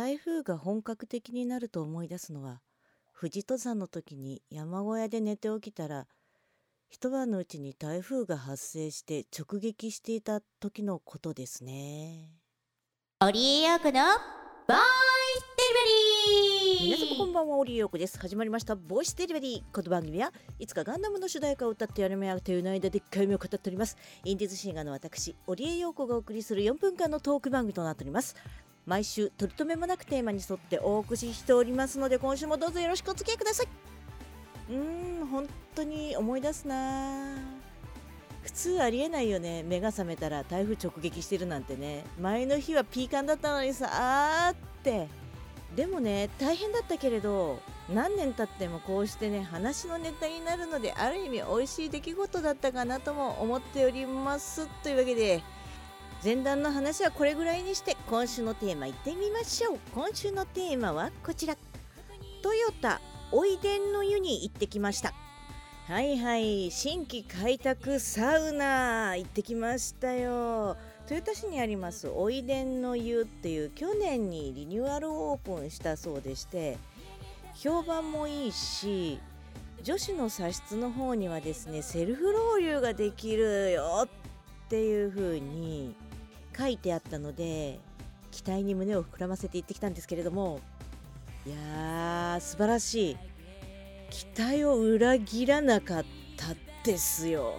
台風が本格的になると思い出すのは富士登山の時に山小屋で寝て起きたら一晩のうちに台風が発生して直撃していた時のことですね。オリエヨークのボイスデリバリー。皆様こんばんはオリエヨークです。始まりましたボイスデリバリー。この番組はいつかガンダムの主題歌を歌ってやるめやというの間でっかい目を語っております。インディーズシンガーの私オリエヨークがお送りする4分間のトーク番組となっております毎週取り留めもなくテーマに沿ってお送りしておりますので今週もどうぞよろしくお付き合いください。うーん本当に思い出すな。普通ありえないよね。目が覚めたら台風直撃してるなんてね。前の日はピーカンだったのにさあーって。でもね大変だったけれど何年経ってもこうしてね話のネタになるのである意味美味しい出来事だったかなとも思っております。というわけで前段の話はこれぐらいにして今週のテーマいってみましょう。今週のテーマはこちら。トヨタおいでんの湯に行ってきました。はいはい新規開拓サウナ行ってきましたよ。豊田市にありますおいでんの湯っていう去年にリニューアルオープンしたそうでして評判もいいし女子の茶室の方にはですねセルフロウリュができるよっていう風に書いてあったので期待に胸を膨らませて行ってきたんですけれどもいやー素晴らしい。期待を裏切らなかったですよ。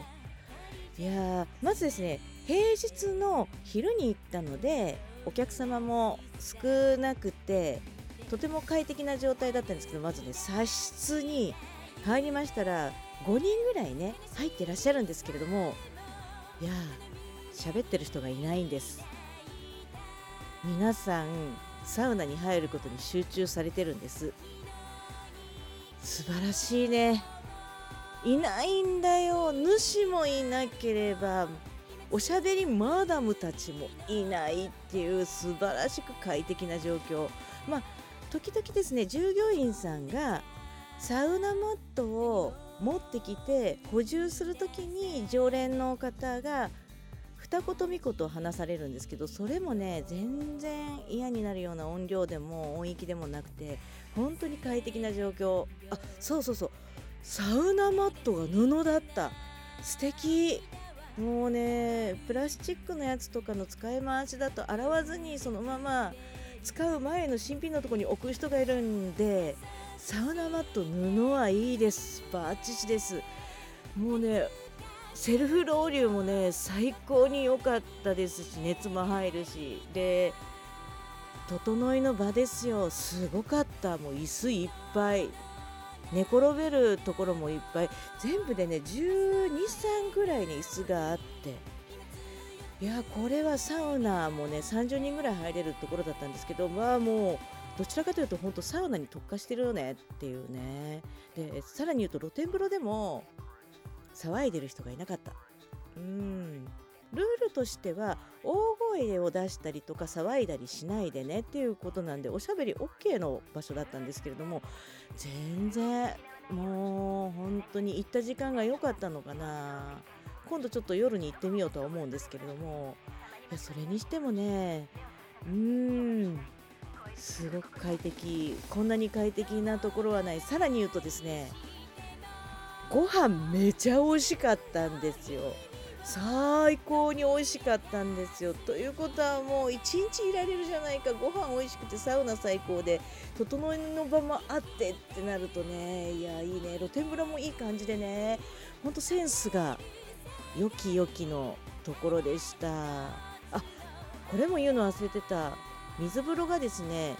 いやーまずですね平日の昼に行ったのでお客様も少なくてとても快適な状態だったんですけどまずね茶室に入りましたら5人ぐらいね入ってらっしゃるんですけれどもいやー喋ってる人がいないんです。皆さんサウナに入ることに集中されてるんです。素晴らしいね。いないんだよ。主もいなければおしゃべりマダムたちもいないっていう素晴らしく快適な状況。まあ時々ですね従業員さんがサウナマットを持ってきて補充する時に常連の方が二言三言話されるんですけどそれもね全然嫌になるような音量でも音域でもなくて本当に快適な状況。あそうそうそう。サウナマットが布だった。素敵。もうねプラスチックのやつとかの使い回しだと洗わずにそのまま使う前の新品のとこに置く人がいるんでサウナマット布はいいです。バッチシです。もうねセルフロウリュもね最高に良かったですし熱も入るし。で整いの場ですよ。すごかった。もう椅子いっぱい。寝転べるところもいっぱい。全部でね123ぐらいに椅子があって。いやこれはサウナもね30人ぐらい入れるところだったんですけどまあもうどちらかというと本当サウナに特化してるよねっていうね。でさらに言うと露天風呂でも騒いでる人がいなかった。うん。ルールとしては大声を出したりとか騒いだりしないでねっていうことなんでおしゃべり OK の場所だったんですけれども全然もう本当に行った時間が良かったのかな。今度ちょっと夜に行ってみようとは思うんですけれどもいやそれにしてもねうーん。すごく快適こんなに快適なところはない。さらに言うとですねご飯めちゃ美味しかったんですよ。最高に美味しかったんですよ。ということはもう一日いられるじゃないか。ご飯美味しくてサウナ最高で。整いの場もあってってなるとね。いやいいね。露天風呂もいい感じでね。ほんとセンスが良き良きのところでした。あこれも言うの忘れてた。水風呂がですね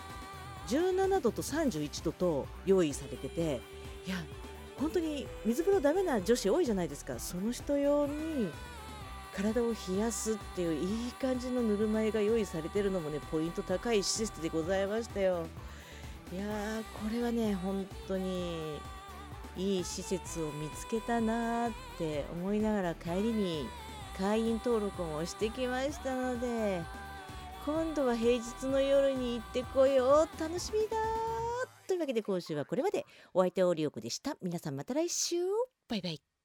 17度と31度と用意されてて。いや本当に水風呂ダメな女子多いじゃないですか。その人用に体を冷やすっていういい感じのぬるま湯が用意されてるのもねポイント高い施設でございましたよ。いやーこれはね本当にいい施設を見つけたなーって思いながら帰りに会員登録もしてきましたので今度は平日の夜に行ってこよう。楽しみだー。けで今週はこれまで。お相手オリオクでした。皆さんまた来週。バイバイ。